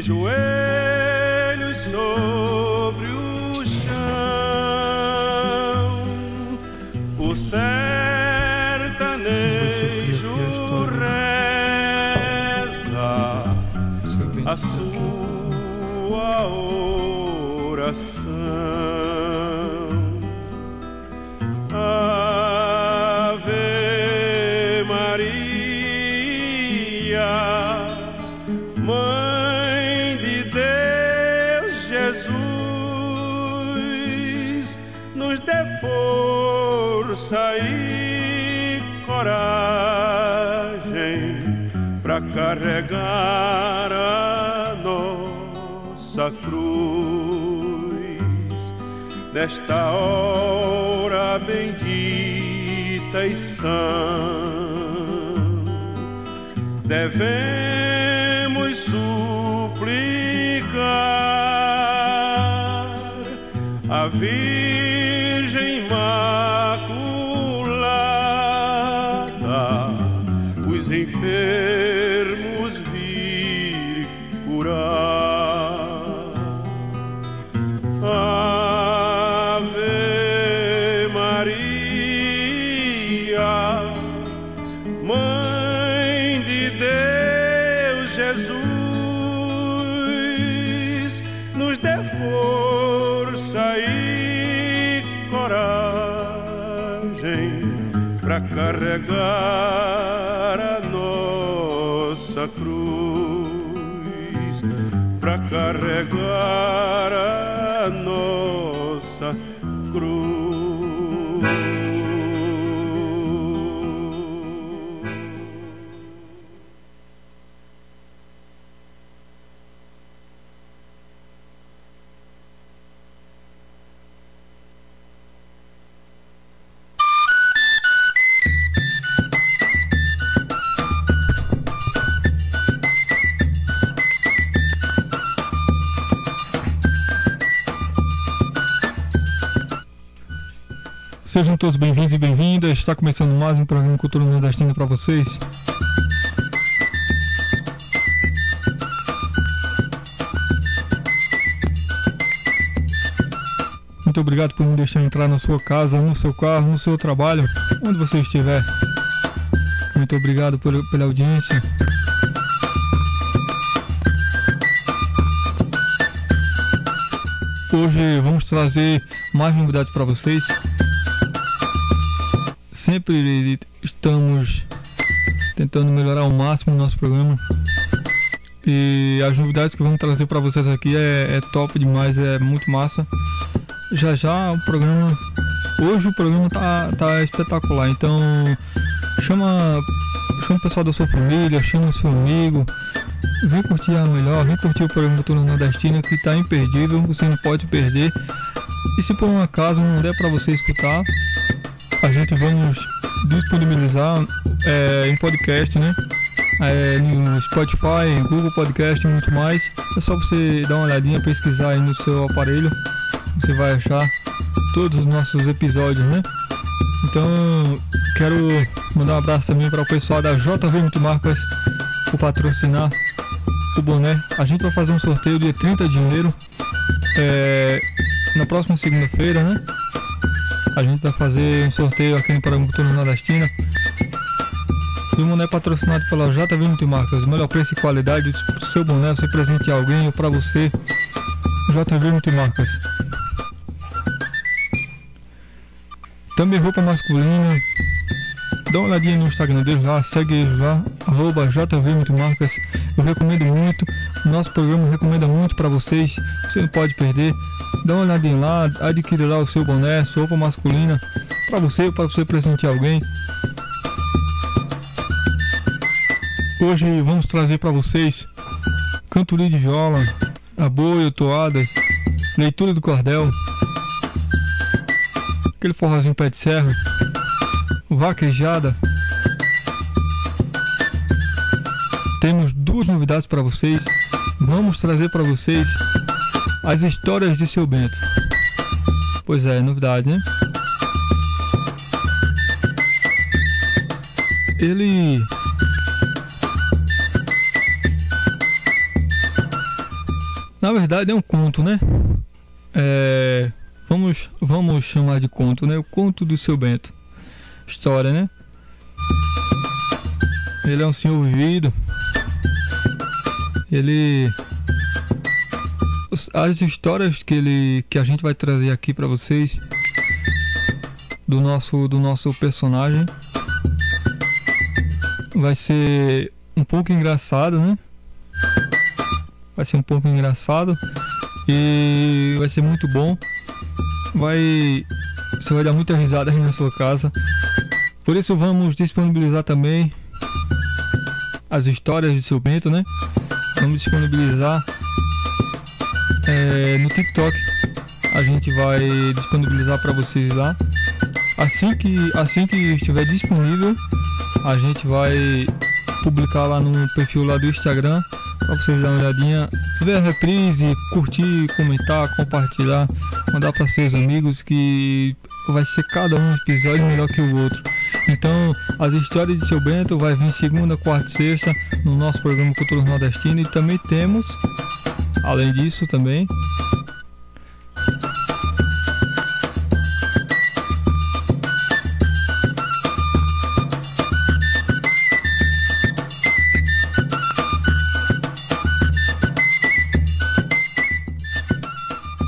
de joelhos carregar a nossa cruz nesta hora bendita e sã. Devemos suplicar a Virgem carregar a nossa cruz, para carregar a Sejam todos bem-vindos e bem-vindas. Está começando mais um programa Cultura Nordestina para vocês. Muito obrigado por me deixar entrar na sua casa, no seu carro, no seu trabalho, onde você estiver. Muito obrigado por- pela audiência. Hoje vamos trazer mais novidades para vocês. Sempre estamos tentando melhorar ao máximo o nosso programa. E as novidades que vamos trazer para vocês aqui é, é top demais, é muito massa. Já já o programa. Hoje o programa tá, tá espetacular, então chama, chama o pessoal da sua família, chama seu amigo, vem curtir a melhor, vem curtir o programa Cultura Nordestina que tá imperdível, você não pode perder. E se por um acaso não der para você escutar, a gente vamos disponibilizar é, em podcast, né? É, no Spotify, Google Podcast e muito mais. É só você dar uma olhadinha, pesquisar aí no seu aparelho. Você vai achar todos os nossos episódios, né? Então, quero mandar um abraço também para o pessoal da JV Multimarcas por patrocinar o boné. A gente vai fazer um sorteio dia 30 de janeiro, é, na próxima segunda-feira, né? A gente vai fazer um sorteio aqui no programa Cultura Nordestina. E o boné patrocinado pela JV Multimarcas. Melhor preço e qualidade do seu boné, você presentear alguém ou para você. JV Multimarcas. Também roupa masculina. Dá uma olhadinha no Instagram deles lá, segue eles lá, arroba JV Multimarcas. Eu recomendo muito. Nosso programa recomenda muito para vocês. Você não pode perder. Dá uma olhadinha lá, adquire lá o seu boné, sua roupa masculina. Para você ou para você presentear alguém. Hoje vamos trazer para vocês cantoria de viola, aboio, toada, leitura do cordel, aquele forrozinho pé de serra, vaquejada. Temos duas novidades para vocês. Vamos trazer para vocês as histórias de seu Bento. Pois é, novidade, né? ele Na verdade é um conto, né? É, vamos, vamos chamar de conto, né? O conto do seu Bento. História, né? Ele é um senhor vivido. Ele as histórias que ele que a gente vai trazer aqui para vocês do nosso do nosso personagem vai ser um pouco engraçado, né? vai ser um pouco engraçado e vai ser muito bom. Vai você vai dar muita risada aí na sua casa. Por isso vamos disponibilizar também as histórias de seu Bento, né? Vamos disponibilizar é, no TikTok. A gente vai disponibilizar para vocês lá. Assim que assim que estiver disponível, a gente vai publicar lá no perfil lá do Instagram para vocês darem uma olhadinha, ver a reprise, curtir, comentar, compartilhar, mandar para seus amigos que vai ser cada um episódio melhor que o outro. Então, as histórias de seu Bento vai vir segunda, quarta e sexta no nosso programa Cultura Nordestina e também temos, além disso também,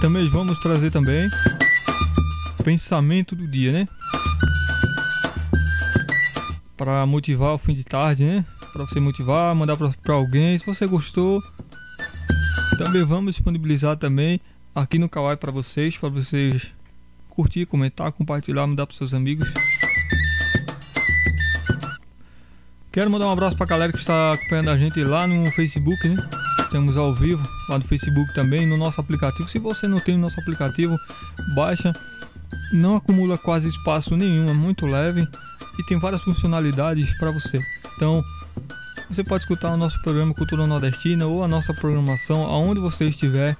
também vamos trazer também pensamento do dia, né? Para motivar o fim de tarde, né? Para você motivar, mandar para alguém. Se você gostou, também vamos disponibilizar também aqui no Kawaii para vocês, para vocês curtir, comentar, compartilhar, mandar para seus amigos. Quero mandar um abraço para a galera que está acompanhando a gente lá no Facebook, né? Ao vivo lá no Facebook também, no nosso aplicativo. Se você não tem o nosso aplicativo, baixa. Não acumula quase espaço nenhum, é muito leve e tem várias funcionalidades para você. Então, você pode escutar o nosso programa Cultura Nordestina ou a nossa programação aonde você estiver.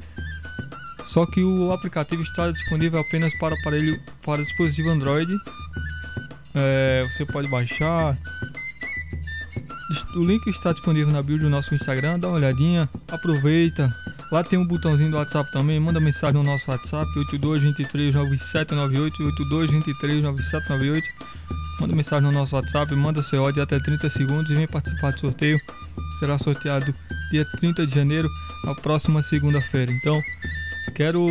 Só que o aplicativo está disponível apenas para aparelho para dispositivo Android. É, você pode baixar, o link está disponível na bio do nosso Instagram, dá uma olhadinha, aproveita. Lá tem um botãozinho do WhatsApp também, manda mensagem no nosso WhatsApp 82239798 82239798. Manda mensagem no nosso WhatsApp, manda seu ódio até 30 segundos e vem participar do sorteio. Será sorteado dia 30 de janeiro, na próxima segunda-feira. Então, quero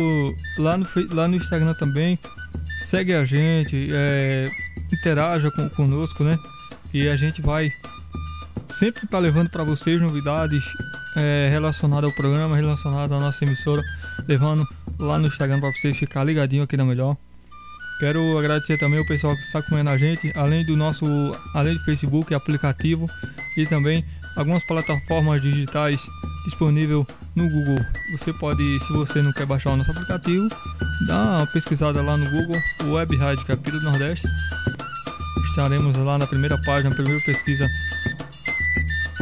lá no, lá no Instagram também, segue a gente, é, interaja com, conosco, né? E a gente vai sempre está levando para vocês novidades é, relacionadas ao programa, relacionadas à nossa emissora, levando lá no Instagram para vocês ficar ligadinho aqui na melhor. Quero agradecer também o pessoal que está acompanhando a gente, além do nosso, além do Facebook, aplicativo e também algumas plataformas digitais disponível no Google. Você pode, se você não quer baixar o nosso aplicativo, dá uma pesquisada lá no Google, Web Rádio Capítulo do Nordeste. Estaremos lá na primeira página, na primeira pesquisa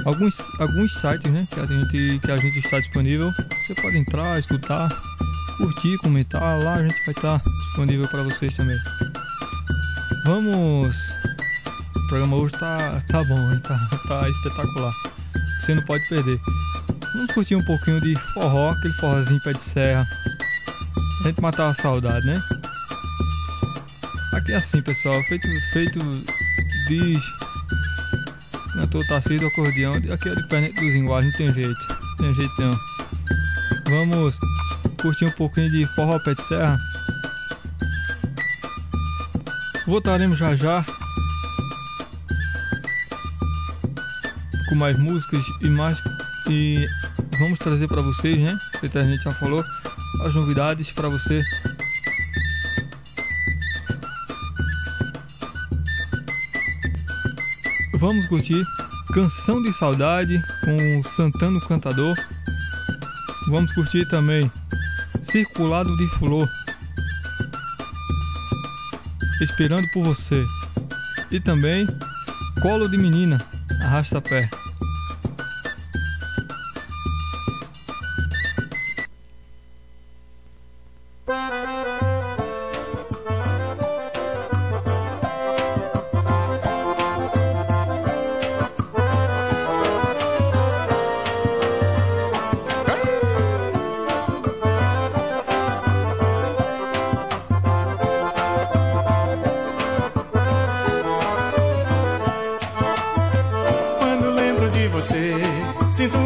alguns, alguns sites né, que, a gente, que a gente está disponível. Você pode entrar, escutar, curtir, comentar. Lá a gente vai estar disponível para vocês também. Vamos. O programa hoje tá, tá bom, tá, tá espetacular. Você não pode perder. Vamos curtir um pouquinho de forró, aquele forrozinho pé de serra. A gente matar a saudade, né? Aqui é assim, pessoal, feito, feito de cantor Tarcísio acordeão. Aqui é diferente dos linguagens, não tem jeito. Não tem jeito não. Vamos curtir um pouquinho de forró pé de serra. Voltaremos já já com mais músicas e mais e vamos trazer para vocês, né? A gente já falou as novidades para você. Vamos curtir Canção de Saudade com o Santano Cantador. Vamos curtir também Circulado de Flor. Esperando por você. E também Colo de Menina, Arrasta Pé.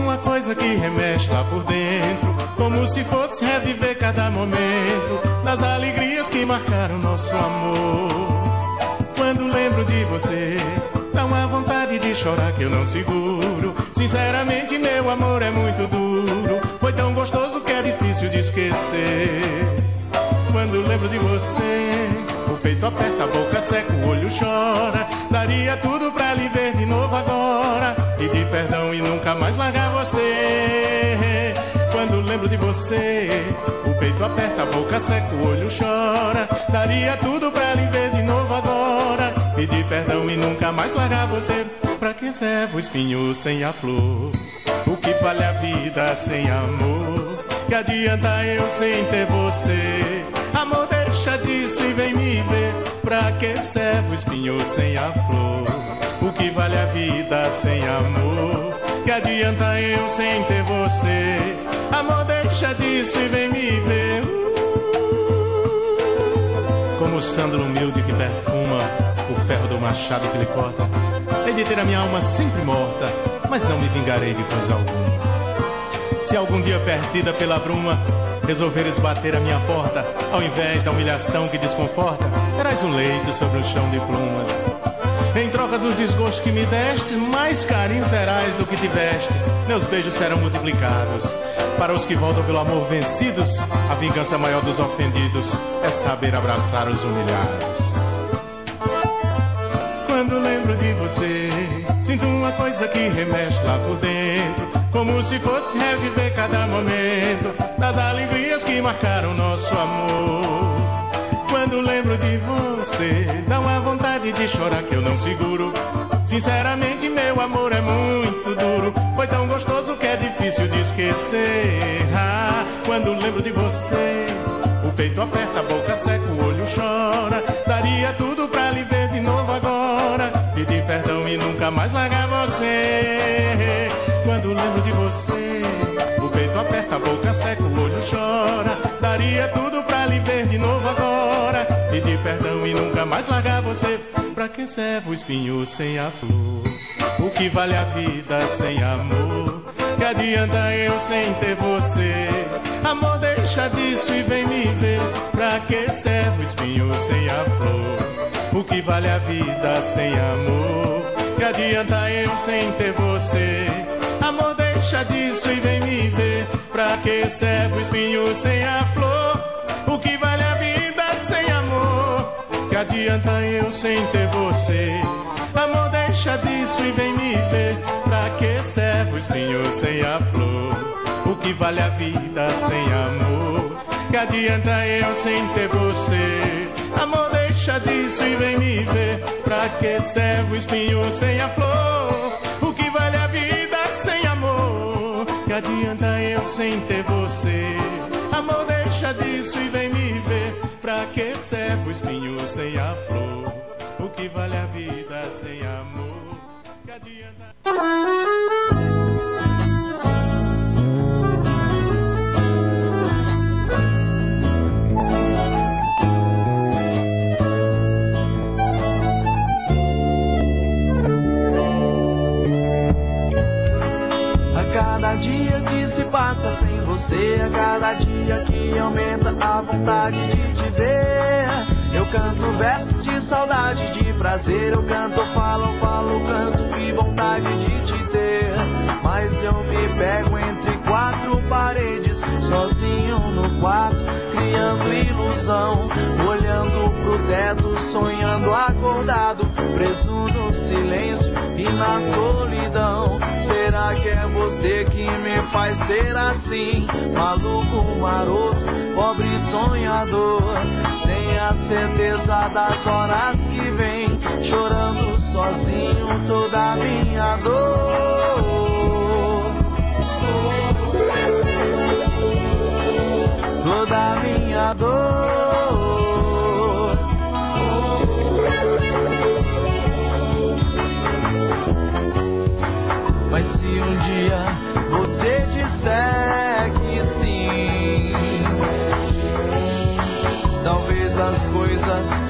uma coisa que remexe lá por dentro, como se fosse reviver cada momento das alegrias que marcaram nosso amor. Quando lembro de você, dá uma vontade de chorar que eu não seguro. Sinceramente, meu amor é muito duro, foi tão gostoso que é difícil de esquecer. Quando lembro de você, o peito aperta, a boca seca, o olho chora. Daria tudo pra lhe ver de novo agora. E de perdão e nunca mais largar lembro de você, o peito aperta, a boca seca, o olho chora. Daria tudo pra lhe ver de novo agora. Pedir perdão e nunca mais largar você. Pra que serve o espinho sem a flor? O que vale a vida sem amor? Que adianta eu sem ter você? Amor, deixa disso e vem me ver. Pra que serve o espinho sem a flor? O que vale a vida sem amor? Que adianta eu sem ter você? Amor, deixa disso e vem me ver. Como o sândalo humilde que perfuma o ferro do machado que lhe corta. Hei de ter a minha alma sempre morta, mas não me vingarei de coisa alguma. Se algum dia perdida pela bruma, resolveres bater a minha porta, ao invés da humilhação que desconforta, terás um leito sobre o chão de plumas. Em troca dos desgostos que me deste, mais carinho terás do que tiveste. Meus beijos serão multiplicados. Para os que voltam pelo amor vencidos, a vingança maior dos ofendidos é saber abraçar os humilhados. Quando lembro de você, sinto uma coisa que remexe lá por dentro. Como se fosse reviver cada momento das alegrias que marcaram nosso chorar que eu não seguro. Sinceramente, meu amor é muito duro. Foi tão gostoso que é difícil de esquecer. Ah, quando lembro de você, o peito aperta, a boca seca, o olho chora. Daria tudo pra lhe ver de novo agora. Pedir perdão e nunca mais largar você. Quando lembro de você, o peito aperta, a boca seca, o olho chora. Daria tudo pra lhe ver de novo agora. Pedir perdão e nunca mais largar você. Serve o espinho sem a flor? O que vale a vida sem amor? Que adianta eu sem ter você? Amor, deixa disso e vem me ver. Pra que serve o espinho sem a flor? O que vale a vida sem amor? Que adianta eu sem ter você? Amor, deixa disso e vem me ver. Pra que serve o espinho sem a flor? Adianta eu sem ter você? Amor, deixa disso e vem me ver. Pra que serve o espinho sem a flor? O que vale a vida sem amor? Que adianta eu sem ter você? Amor, deixa disso e vem me ver. Pra que serve o espinho sem a flor? O que vale a vida sem amor? Que adianta eu sem ter você? Que serve o espinho sem a flor? O que vale a vida sem amor? Que adianta. A cada dia que se passa sem você, a cada dia que aumenta a vontade de te ver. Canto versos de saudade, de prazer. Eu canto, falo, falo, canto, que vontade de te ter. Mas eu me pego entre quatro paredes, sozinho no quarto, criando ilusão, olhando pro teto, sonhando acordado, preso no silêncio e na solidão. Que é você que me faz ser assim? Maluco, maroto, pobre sonhador, sem a certeza das horas que vem, chorando sozinho toda a minha dor. Toda a minha dor. Se um dia você disser que sim, talvez as coisas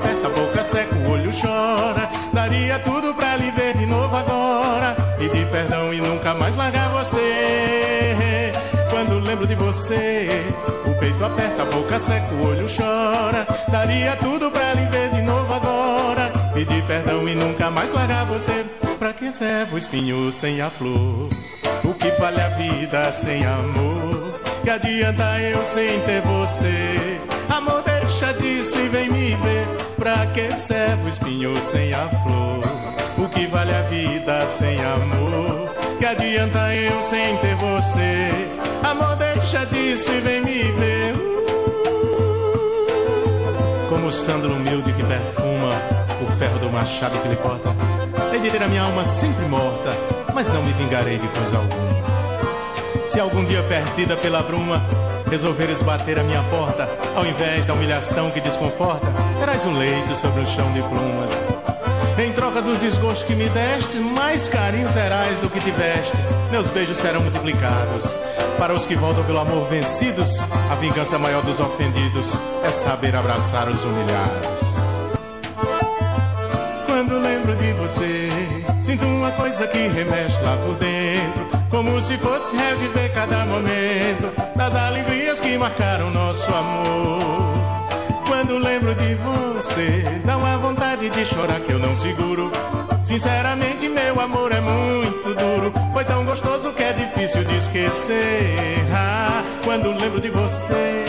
aperta, a boca seca, o olho chora. Daria tudo pra lhe ver de novo agora. Pedir perdão e nunca mais largar você. Quando lembro de você, o peito aperta, a boca seca, o olho chora. Daria tudo pra lhe ver de novo agora. Pedir perdão e nunca mais largar você. Pra que serve o espinho sem a flor? O que vale a vida sem amor? Que adianta eu sem ter você? Amor, deixa disso e vem me ver. Pra que serve o espinho sem a flor? O que vale a vida sem amor? Que adianta eu sem ter você? Amor, deixa disso e vem me ver. Como o sândalo humilde que perfuma o ferro do machado que lhe corta. Hei de ter a minha alma sempre morta, mas não me vingarei de coisa alguma. Se algum dia perdida pela bruma resolveres bater a minha porta, ao invés da humilhação que desconforta, terás um leito sobre um chão de plumas. Em troca dos desgostos que me deste, mais carinho terás do que tiveste. Meus beijos serão multiplicados. Para os que voltam pelo amor vencidos, a vingança maior dos ofendidos é saber abraçar os humilhados. Quando lembro de você, sinto uma coisa que remexe lá por dentro. Como se fosse reviver cada momento das alegrias que marcaram nosso amor. Quando lembro de você, dá uma vontade de chorar que eu não seguro. Sinceramente, meu amor é muito duro. Foi tão gostoso que é difícil de esquecer. Ah, quando lembro de você,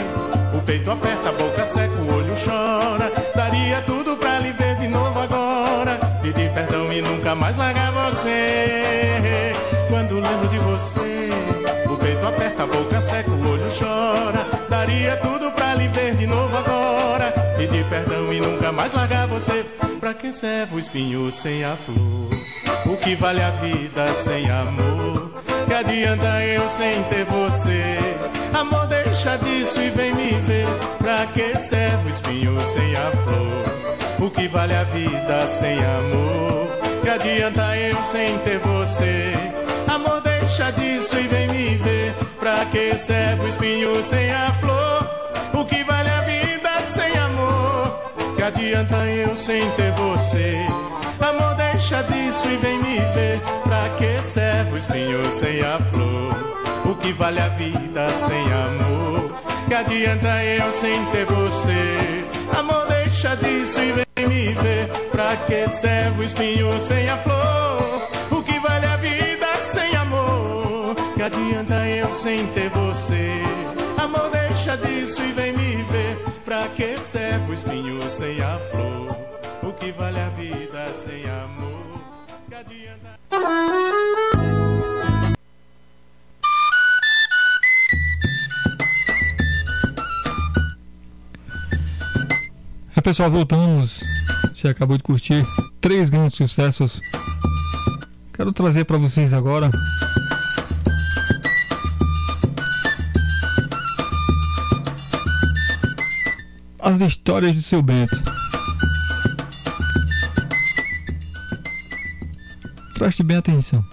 o peito aperta, a boca seca, o olho chora. Daria tudo pra lhe ver de novo agora. Pedir perdão e nunca mais largar você. Pedir perdão e nunca mais largar você. Pra que serve o espinho sem a flor? O que vale a vida sem amor? Que adianta eu sem ter você? Amor, deixa disso e vem me ver. Pra que serve o espinho sem a flor? O que vale a vida sem amor? Que adianta eu sem ter você? Amor, deixa disso e vem me ver. Pra que serve o espinho sem a flor? Adianta eu sem ter você? Amor, deixa disso e vem me ver. Pra que serve o espinho sem a flor? O que vale a vida sem amor? Que adianta eu sem ter você? Amor, deixa disso e vem me ver. Pra que serve o espinho sem a flor? O que vale a vida sem amor? Que adianta eu sem ter você? Serve o espinho sem a flor? O que vale a vida sem amor? Que adianta. É pessoal, voltamos. Você acabou de curtir três grandes sucessos. Quero trazer para vocês agora as histórias de seu Bento. Preste bem atenção.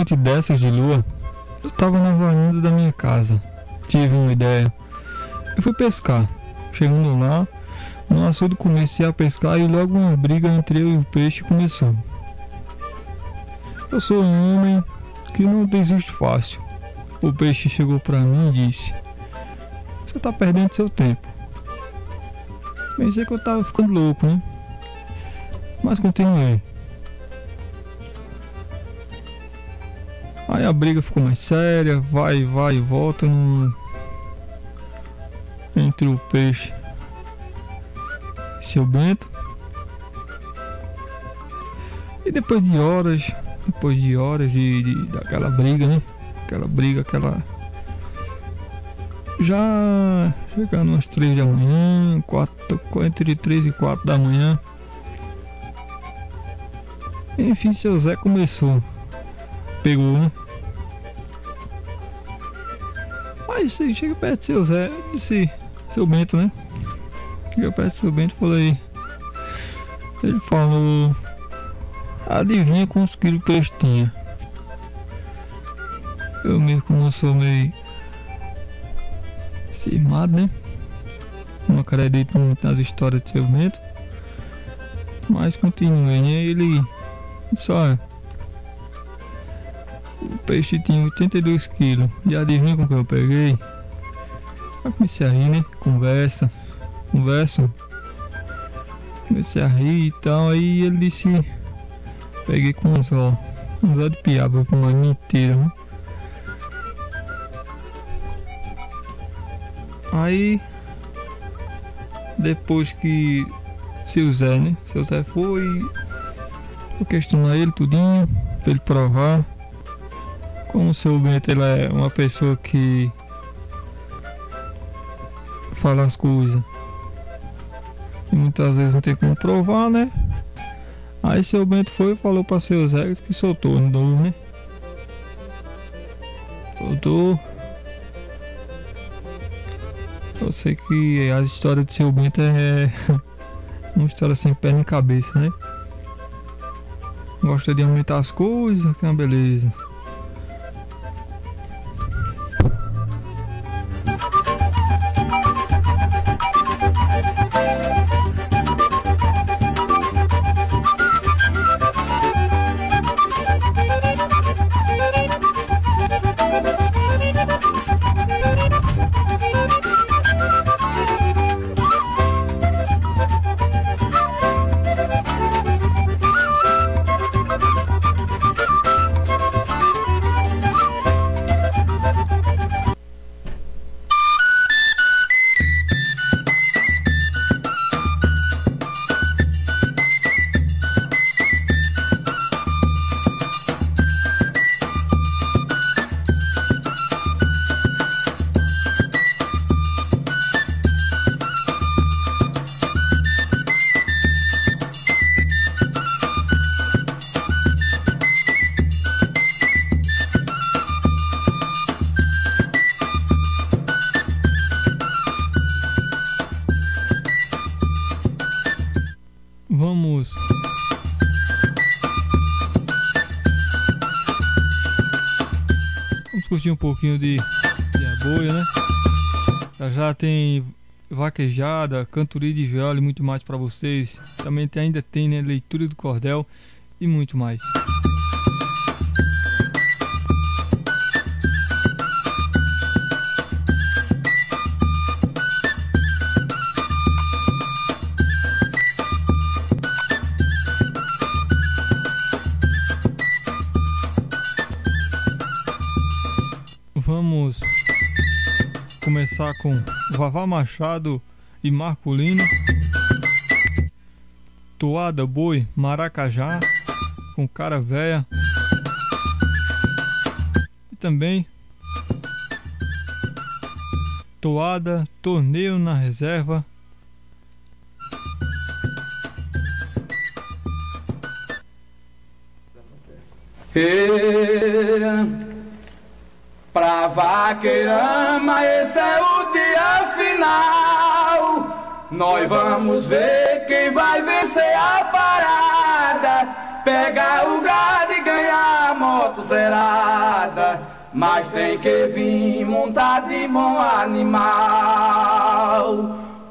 Noite dessas de lua, eu tava na varanda da minha casa. Tive uma ideia. Eu fui pescar. Chegando lá, no açude comecei a pescar e logo uma briga entre eu e o peixe começou. Eu sou um homem que não desiste fácil. O peixe chegou pra mim e disse: Você tá perdendo seu tempo. Pensei que eu tava ficando louco, né? Mas continuei. Aí a briga ficou mais séria, vai, vai e volta no... entre o peixe e seu Bento. E depois de horas, depois de horas de, de daquela briga, né? Aquela briga, aquela. Já chegando umas 3 da manhã, 4, entre 3 e 4 da manhã. Enfim, seu Zé começou pegou, né? Aí você chega perto do seu Zé, disse, seu Bento, né? Chega perto do seu Bento e falou aí. Ele falou. Adivinha quantos quilos peixe tinha? Eu mesmo como eu sou meio cismado, né? Não acredito muito nas histórias de seu Bento. Mas continuei, né? Ele só o peixe tinha 82 quilos. E adivinha com que eu peguei? Comecei a rir, né? Conversa. Conversa. Comecei a rir e tal. Aí ele disse. Peguei com uns ó. Uns ó de piaba, com uma mentira, né? Aí. Depois que. Seu Zé, né? Seu Zé foi. Eu questionar ele tudinho. Pra ele provar como o seu Bento ele é uma pessoa que fala as coisas e muitas vezes não tem como provar, né? Aí seu Bento foi e falou para seus egos que soltou no novo, né? Soltou. Eu sei que a história de seu Bento é uma história sem pé nem cabeça, né? Gosta de aumentar as coisas, que é uma beleza. Curtir um pouquinho de, de né? Já já tem vaquejada, cantoria de viola e muito mais para vocês. Também tem, ainda tem né, leitura do cordel e muito mais. Vavá Machado e Marcolino. Toada Boi, Maracajá, com cara véia. E também Toada, Torneio na Reserva. Pra vaqueirama, esse é o final. Nós vamos ver quem vai vencer a parada. Pegar o gado e ganhar a moto zerada. Mas tem que vir montar de bom animal.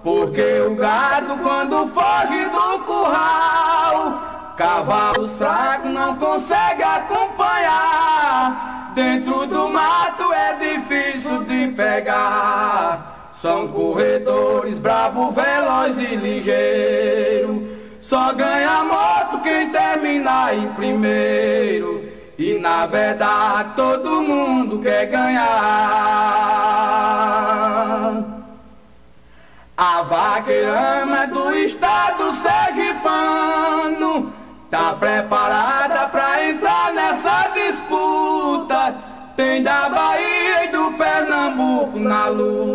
Porque o gado quando foge do curral, cavalos fracos não conseguem acompanhar. Dentro do mato São corredores brabo, veloz e ligeiro. Só ganha moto quem terminar em primeiro. E na verdade todo mundo quer ganhar. A vaqueirama do estado sergipano Tá preparada pra entrar nessa disputa? Tem da Bahia e do Pernambuco na luta,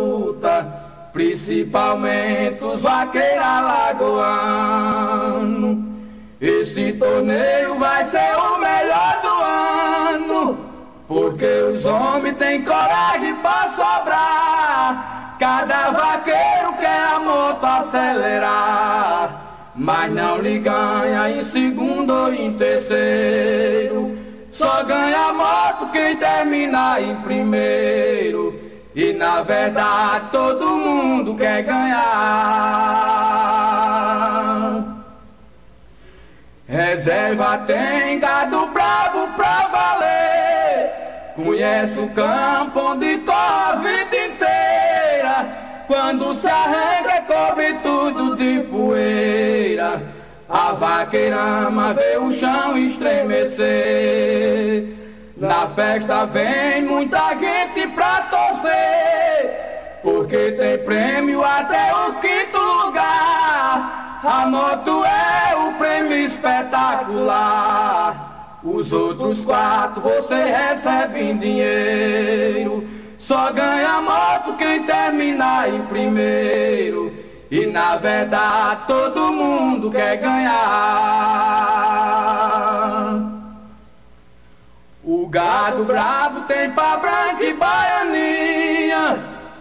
principalmente os vaqueiros alagoanos. Esse torneio vai ser o melhor do ano, porque os homens têm coragem pra sobrar. Cada vaqueiro quer a moto acelerar mas não lhe ganha em segundo ou em terceiro. Só ganha moto quem termina em primeiro. E na verdade todo mundo quer ganhar. Reserva tem gado brabo pra valer. Conhece o campo onde corre a vida inteira. Quando se arranca, cobre tudo de poeira. A vaqueirama vê o chão estremecer. Na festa vem muita gente pra torcer. Porque tem prêmio até o quinto lugar. A moto é o prêmio espetacular. Os outros quatro você recebe em dinheiro. Só ganha moto quem terminar em primeiro. E na verdade todo mundo quer ganhar. O gado brabo tem pá branca e baianinha.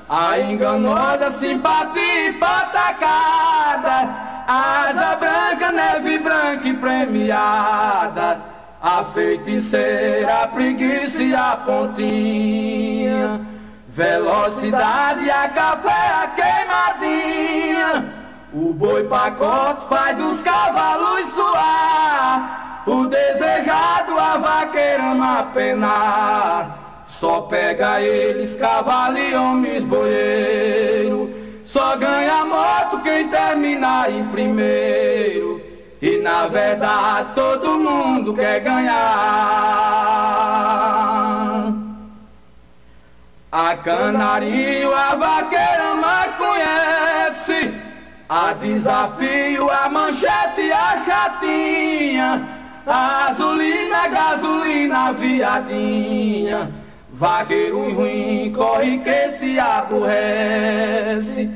A enganosa simpatia e patacada. Asa branca, neve branca e premiada. A feiticeira, a preguiça e a pontinha. Velocidade a café a queimadinha. O boi pacote faz os cavalos suar. O desejado a vaqueira penar. Só pega eles, cavalo e homens. Só ganha moto quem terminar em primeiro. E na verdade todo mundo quer ganhar. A canarinho, a vaqueira conhece. A desafio, a manchete, a chatinha. Azulina, gasolina, viadinha. Vagueiro ruim corre que se aborrece.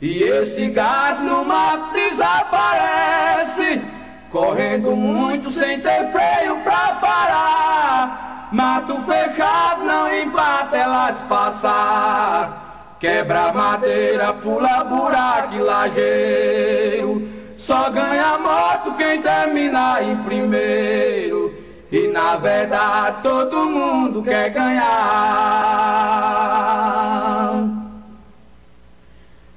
E esse gado no mato desaparece. Correndo muito sem ter freio pra parar. Mato fechado não empata elas passar. Quebra madeira, pula buraco e lajeiro. Só ganha moto quem terminar em primeiro. E na verdade todo mundo quer ganhar.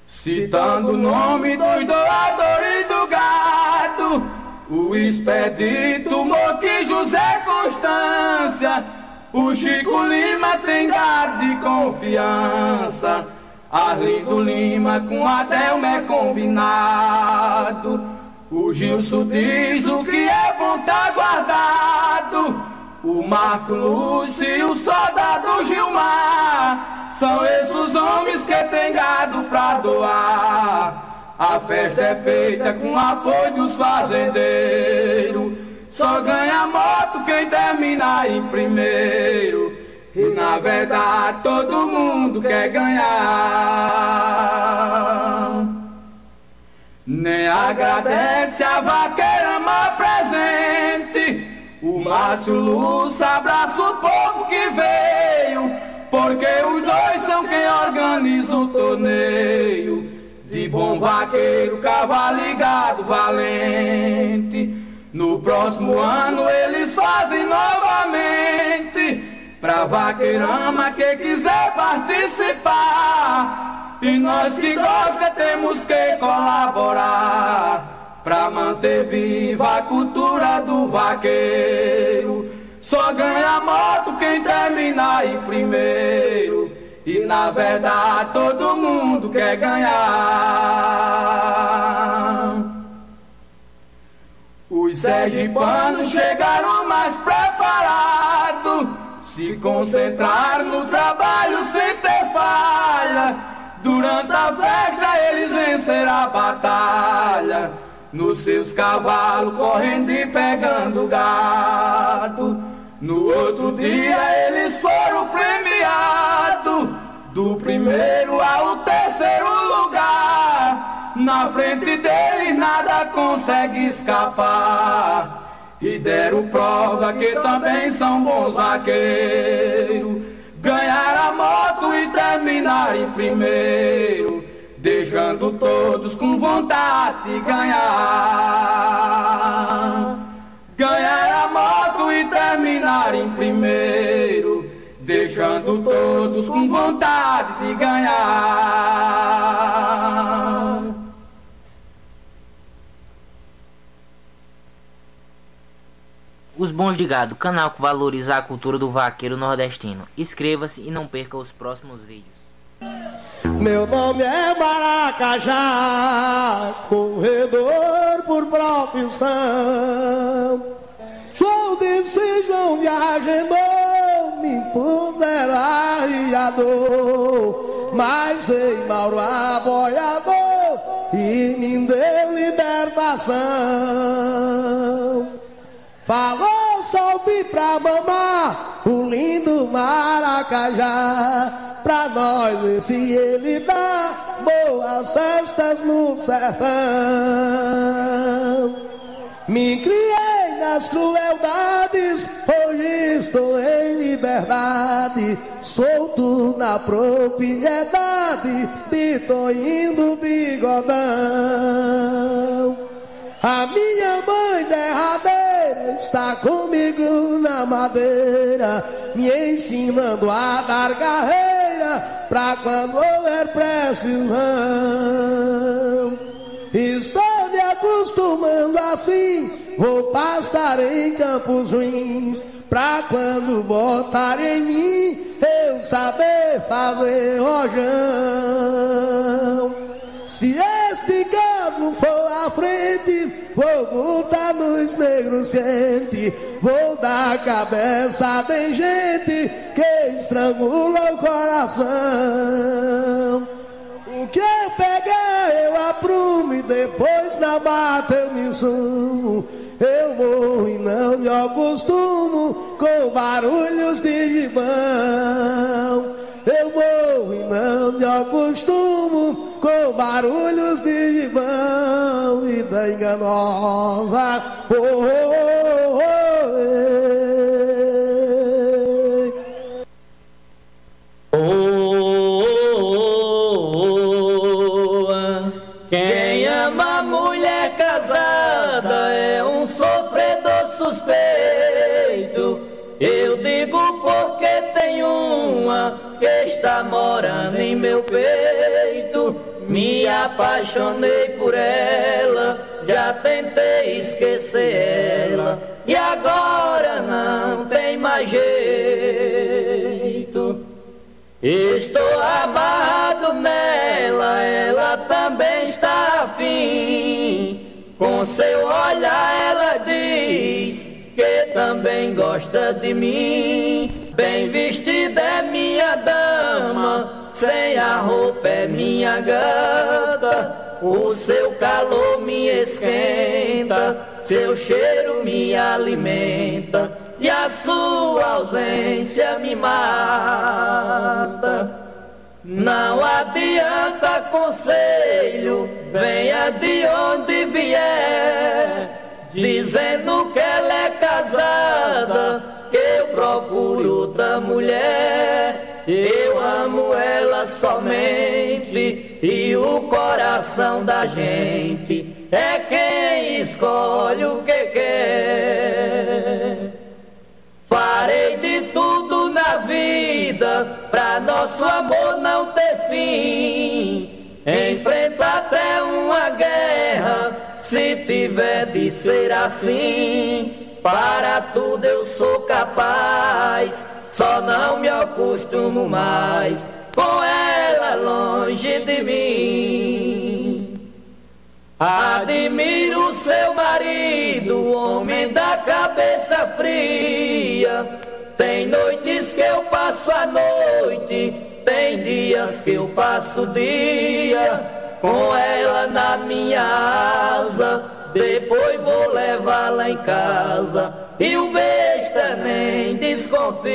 Citando o nome dos doadores do gado, o expedito Moque José Constância, o Chico Lima tem gado de confiança. Arlindo Lima com Adelmo é combinado. O Gilson diz o que é bom tá guardado. O Marco Lúcio e o soldado Gilmar são esses homens que tem gado pra doar. A festa é feita com apoio dos fazendeiros. Só ganha moto quem termina em primeiro. E na verdade todo mundo quer ganhar. Nem agradece a vaqueira presente. O Márcio Lúcio abraça o povo que veio. Porque os dois são quem organiza o torneio. De bom vaqueiro, cavalo ligado, valente. No próximo ano eles fazem novamente. Pra vaqueirama que quiser participar. E nós que gosta temos que colaborar pra manter viva a cultura do vaqueiro. Só ganha moto quem terminar em primeiro. E na verdade todo mundo quer ganhar. Os sergipanos chegaram mais preparados. Se concentraram no trabalho sem ter falha. Durante a festa eles venceram a batalha. Nos seus cavalos correndo e pegando gado. No outro dia eles foram premiados. Do primeiro ao terceiro lugar. Na frente deles nada consegue escapar. E deram prova que também são bons vaqueiros ganhar a moto e terminar em primeiro, deixando todos com vontade de ganhar. Ganhar a moto e terminar em primeiro, deixando todos com vontade de ganhar. Os Bons de Gado, canal que valoriza a cultura do vaqueiro nordestino. Inscreva-se e não perca os próximos vídeos. Meu nome é Maracajá, corredor por profissão. João disse, João de agendou, me impuseram arriador. Mas ei, Mauro aboiador, e me deu libertação. Falou, solte pra mamar o lindo Maracajá. Pra nós se ele dá boas festas no sertão. Me criei nas crueldades, hoje estou em liberdade. Solto na propriedade de Toinho Bigodão. A minha mãe derradeira está comigo na madeira, me ensinando a dar carreira pra quando houver precisão. Estou me acostumando assim, vou pastar em campos ruins, pra quando botar em mim eu saber fazer rojão. Se este caso for à frente, vou botar nos negros quente, vou dar cabeça de gente que estrangula o coração. O que eu pegar eu aprumo e depois na mata eu me sumo. Eu morro e não me acostumo com barulhos de gibão. Eu morro e não me acostumo com barulhos de gibão e da enganosa. Oh, oh, oh, oh, Quem ama mulher casada é um sofredor suspeito tem uma que está morando em meu peito. Me apaixonei por ela, já tentei esquecer ela, e agora não tem mais jeito. Estou amado nela, ela também está afim. Com seu olhar ela diz que também gosta de mim. Bem vestida é sem a roupa é minha gata. O seu calor me esquenta, seu cheiro me alimenta e a sua ausência me mata. Não adianta conselho, venha de onde vier, dizendo que ela é casada, que eu procuro outra mulher. Eu amo ela somente e o coração da gente é quem escolhe o que quer. Farei de tudo na vida pra nosso amor não ter fim. Enfrento até uma guerra se tiver de ser assim. Para tudo eu sou capaz, só não me acostumo mais com ela longe de mim. Admiro seu marido, homem da cabeça fria. Tem noites que eu passo a noite, tem dias que eu passo o dia. Com ela na minha asa, depois vou levá-la em casa. E o besta nem desconfia.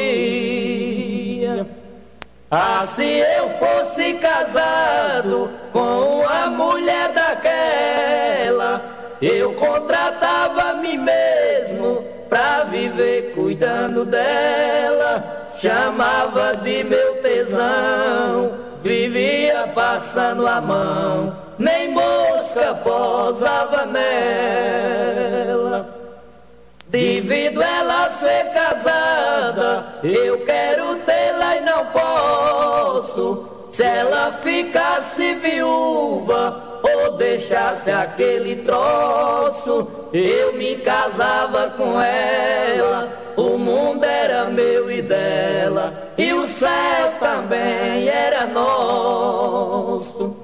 Ah, se eu fosse casado com uma mulher daquela, eu contratava a mim mesmo pra viver cuidando dela. Chamava de meu tesão, vivia passando a mão, nem mosca posava nela. Devido ela ser casada, eu quero tê-la e não posso. Se ela ficasse viúva ou deixasse aquele troço, eu me casava com ela. O mundo era meu e dela, e o céu também era nosso.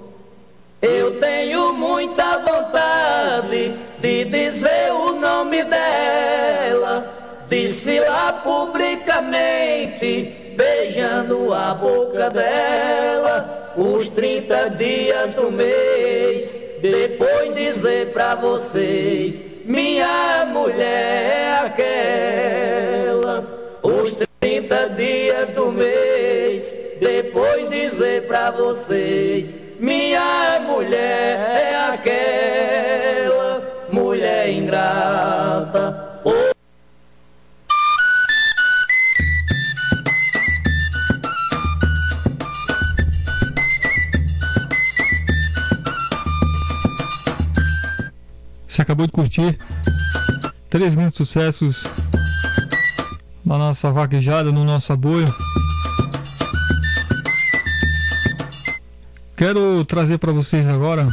Eu tenho muita vontade de dizer o nome dela, desfilar publicamente, beijando a boca dela, os 30 dias do mês, depois dizer pra vocês, minha mulher é aquela, os 30 dias do mês, depois dizer pra vocês, minha mulher é aquela. Mulher ingrata. Você acabou de curtir três grandes sucessos na nossa vaquejada, no nosso apoio. Quero trazer para vocês agora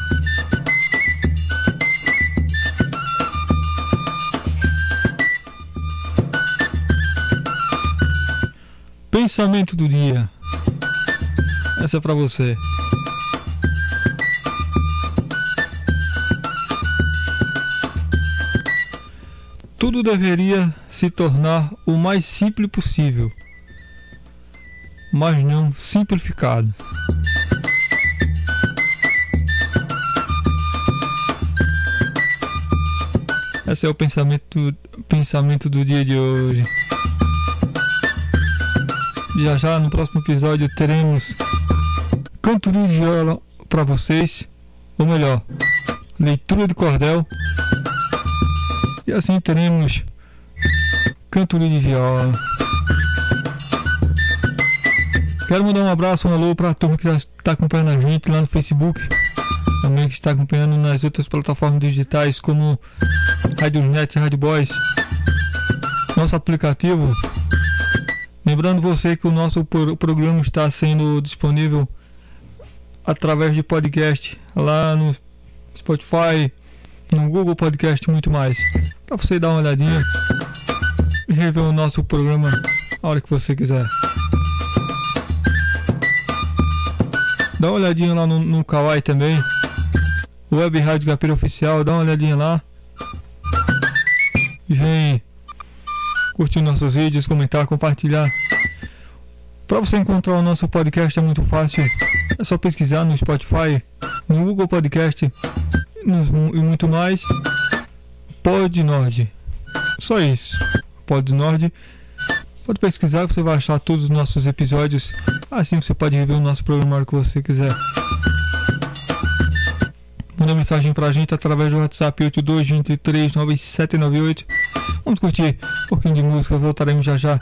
pensamento do dia. Essa é para você. Tudo deveria se tornar o mais simples possível, mas não simplificado. Esse é o pensamento, pensamento do dia de hoje. Já já no próximo episódio teremos cantoria de viola para vocês, ou melhor, leitura de cordel. E assim teremos cantoria de viola. Quero mandar um abraço, um alô para a turma que está acompanhando a gente lá no Facebook, também que está acompanhando nas outras plataformas digitais como Rádio Net, Rádio Boys. Nosso aplicativo Lembrando você que o nosso programa está sendo disponível através de podcast lá no Spotify, no Google Podcast muito mais. Para você dar uma olhadinha e rever o nosso programa a hora que você quiser. Dá uma olhadinha lá no, no Kawaii também. Web Rádio Gapira Oficial, dá uma olhadinha lá. E vem curtir nossos vídeos, comentar, compartilhar. Para você encontrar o nosso podcast é muito fácil. É só pesquisar no Spotify, no Google Podcast e muito mais. Pod Nord. Só isso. Pod Nord. Pode pesquisar, você vai achar todos os nossos episódios. Assim você pode rever o nosso programa que você quiser. Manda mensagem pra gente através do WhatsApp 82239798. Vamos curtir um pouquinho de música, voltaremos já já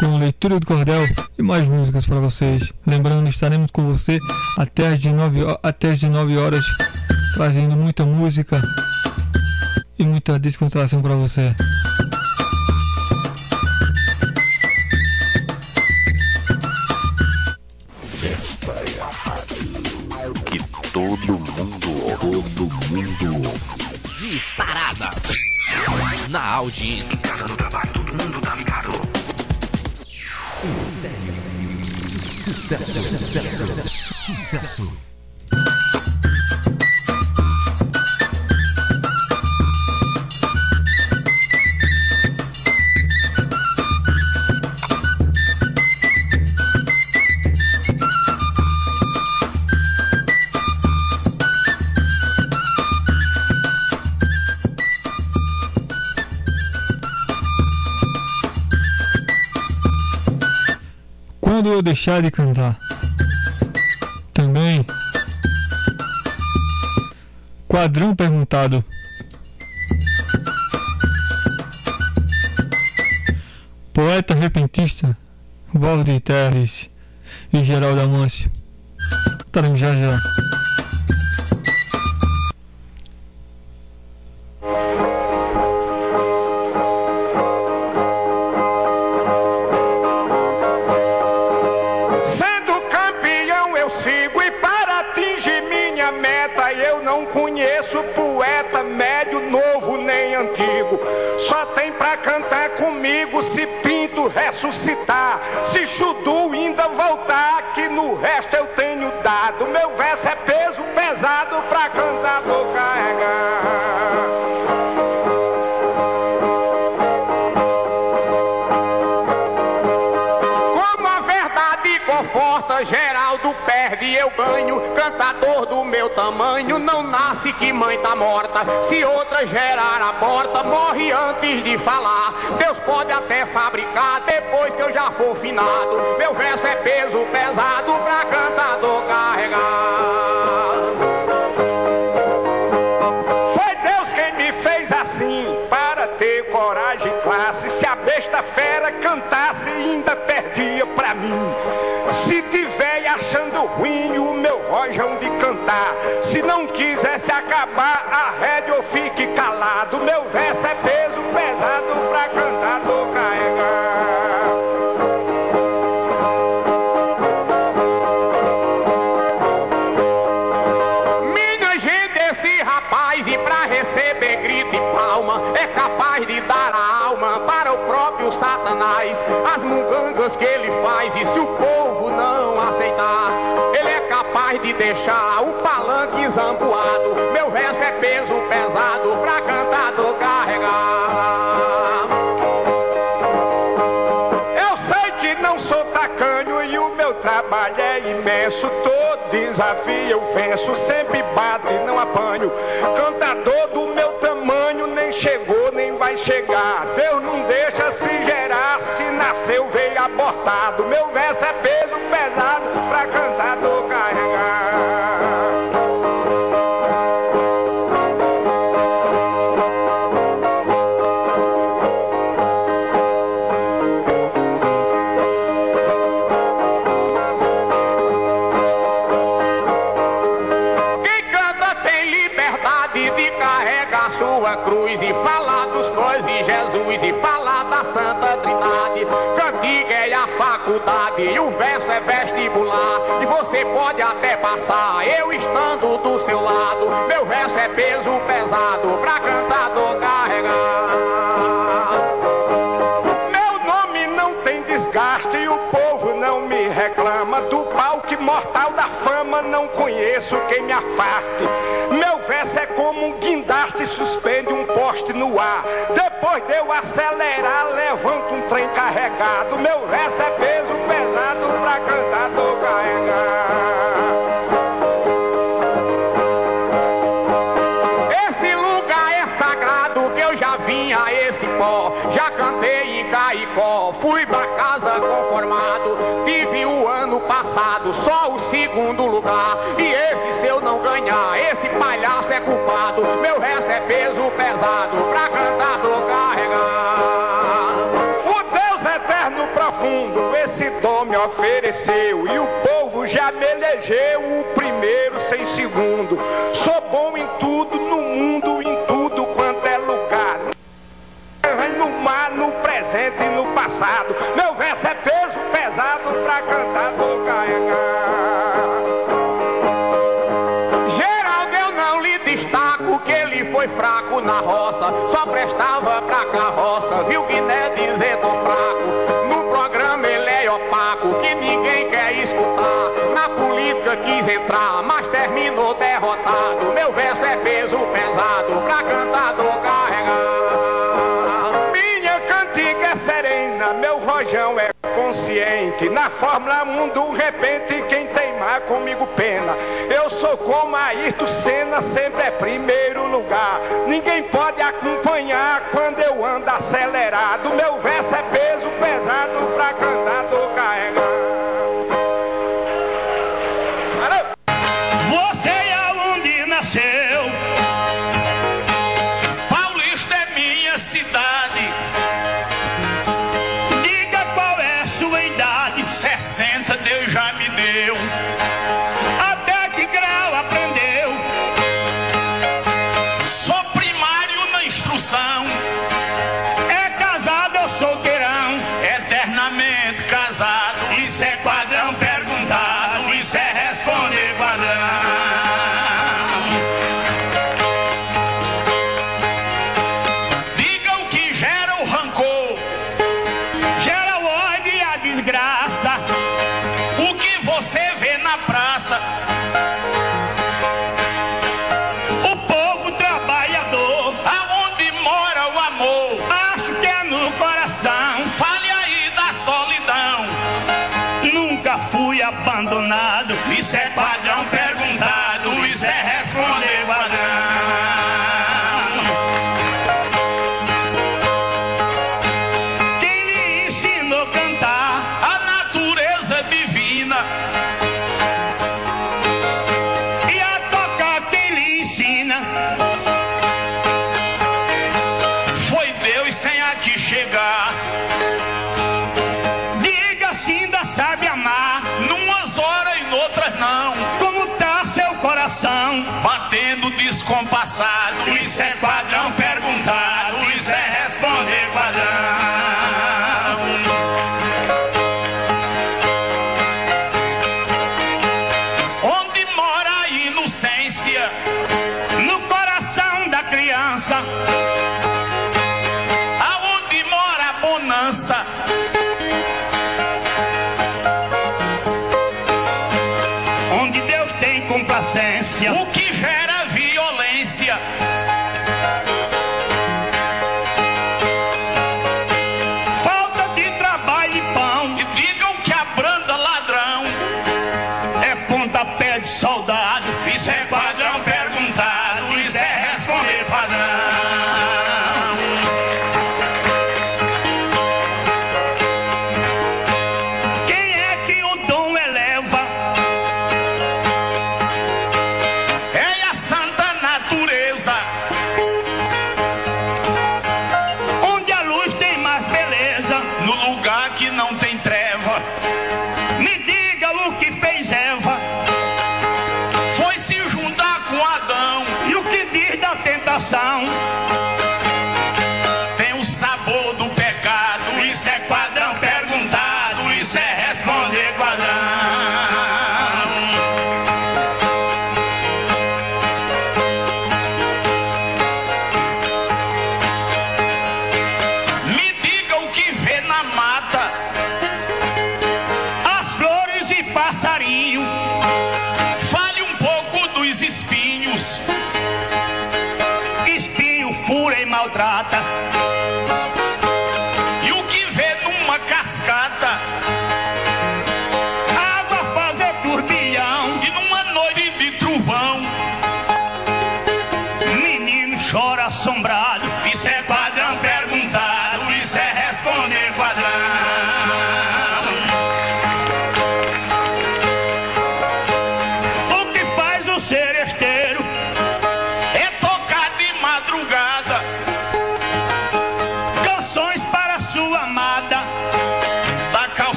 com leitura do cordel e mais músicas para vocês. Lembrando, estaremos com você até as 19, até as 19 horas, trazendo muita música e muita descontração para você. Que todo mundo, todo mundo Disparada na audiência. Casa no trabalho, todo mundo tá ligado. Sucesso, sucesso, sucesso. Quando eu deixar de cantar? Também. Quadrão perguntado. Poeta repentista, Valdir Terres e Geraldo Amâncio. Estaremos já já. Não conheço poeta médio, novo nem antigo. Só tem pra cantar comigo se Pinto ressuscitar, se Chudu ainda voltar, que no resto eu tenho dado. Meu verso é peso pesado pra Cantador do meu tamanho, não nasce que mãe tá morta. Se outra gerar a porta, morre antes de falar. Deus pode até fabricar depois que eu já for finado. Meu verso é peso pesado pra cantador carregar. Foi Deus quem me fez assim, para ter coragem e classe. Se a besta fera cantasse, ainda perdia pra mim. Se tiver achando ruim o meu rojão de cantar, se não quisesse acabar a rédea, eu fique calado. Meu verso é peso pesado pra cantador carregar. Minha é capaz de dar a alma para o próprio Satanás. As mungangas que ele faz, e se o povo não aceitar, ele é capaz de deixar o palanque zambuado. Meu verso é peso pesado pra cantador carregar. Eu sei que não sou tacanho e o meu trabalho é imenso. Todo desafio eu venço, sempre bato e não apanho. Veio é vestibular. E você pode até passar, eu estando do seu lado. Meu verso é peso pesado, pra cantador carregar. Palco mortal da fama não conheço quem me afarte. Meu verso é como um guindaste, suspende um poste no ar. Depois de eu acelerar, levanto um trem carregado. Meu verso é peso pesado pra cantador carregar. Esse Já cantei em Caicó, fui pra casa conformado. Tive o ano passado só o segundo lugar. E esse se eu não ganhar, esse palhaço é culpado. Meu resto é peso pesado pra cantador carregar. O Deus eterno profundo, esse dom me ofereceu. E o povo já me elegeu o primeiro sem segundo. Sou bom em tudo, no no passado. Meu verso é peso pesado pra cantador carregar. Geraldo eu não lhe destaco que ele foi fraco na roça, só prestava pra carroça, viu Guiné dizer tô fraco. No programa ele é opaco, que ninguém quer escutar. Na política quis entrar, mas terminou derrotado. Meu verso é peso pesado pra cantador carregar. Na Fórmula 1 do repente, quem teimar comigo pena. Eu sou como Ayrton Senna, sempre é primeiro lugar. Ninguém pode acompanhar quando eu ando acelerado. Meu verso é peso pesado pra cantador carregar. Você é padrão perguntado. Coração? Batendo descompassado. Isso é padrão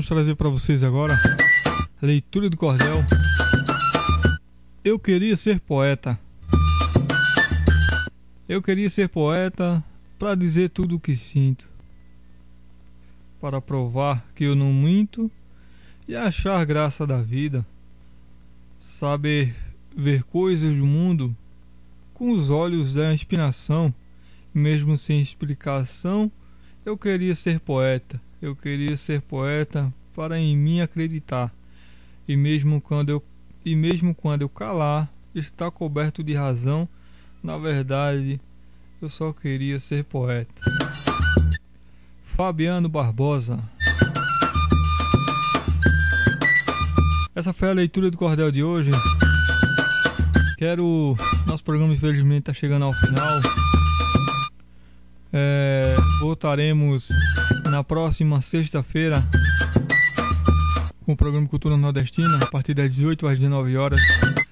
vamos trazer para vocês agora leitura do cordel. Eu queria ser poeta. Eu queria ser poeta para dizer tudo o que sinto, para provar que eu não minto e achar graça da vida, saber ver coisas do mundo com os olhos da inspiração, mesmo sem explicação. Eu queria ser poeta. Eu queria ser poeta para em mim acreditar. E mesmo quando eu e mesmo quando eu calar, está coberto de razão, na verdade, eu só queria ser poeta. Fabiano Barbosa. Essa foi a leitura do cordel de hoje. Quero. Nosso programa, infelizmente, está chegando ao final. É, voltaremos na próxima sexta-feira com o programa Cultura Nordestina, a partir das 18 às 19 horas.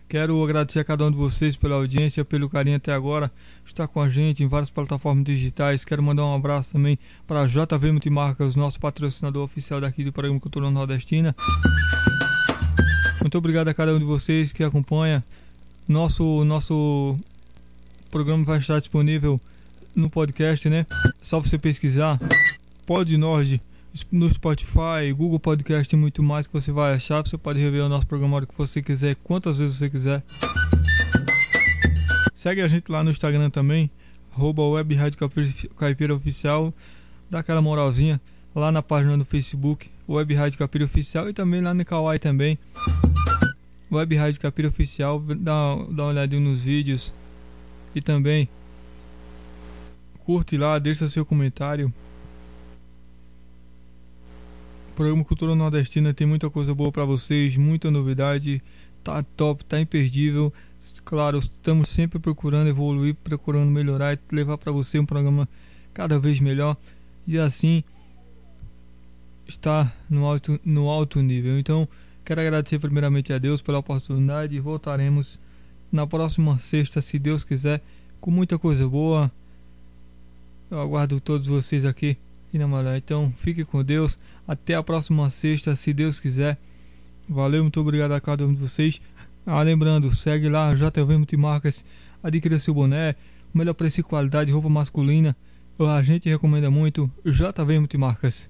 Quero agradecer a cada um de vocês pela audiência, pelo carinho até agora, estar com a gente em várias plataformas digitais. Quero mandar um abraço também para a JV Multimarcas, nosso patrocinador oficial daqui do programa Cultura Nordestina. Muito obrigado a cada um de vocês que acompanha. Nosso nosso programa vai estar disponível no podcast, né? Só você pesquisar Pod Nord no Spotify, Google Podcast e muito mais que você vai achar. Você pode rever o nosso programa que você quiser, quantas vezes você quiser. Segue a gente lá no Instagram também, arroba Web Rádio Oficial. Dá aquela moralzinha lá na página do Facebook, Web Rádio Caipira Oficial e também lá no Kawaii também. Web Rádio Caipira Oficial, dá, dá uma olhadinha nos vídeos e também curte lá, deixa seu comentário. O programa Cultura Nordestina tem muita coisa boa para vocês, muita novidade, tá top, tá imperdível. Claro, estamos sempre procurando evoluir, procurando melhorar e levar para você um programa cada vez melhor e assim está no alto, no alto nível. Então, quero agradecer primeiramente a Deus pela oportunidade e voltaremos na próxima sexta, se Deus quiser, com muita coisa boa. Eu aguardo todos vocês aqui na Malé. Então, fique com Deus. Até a próxima sexta, se Deus quiser. Valeu, muito obrigado a cada um de vocês. Ah, lembrando, segue lá, JV Multimarcas, adquira seu boné, melhor preço e qualidade, roupa masculina. A gente recomenda muito JV Multimarcas.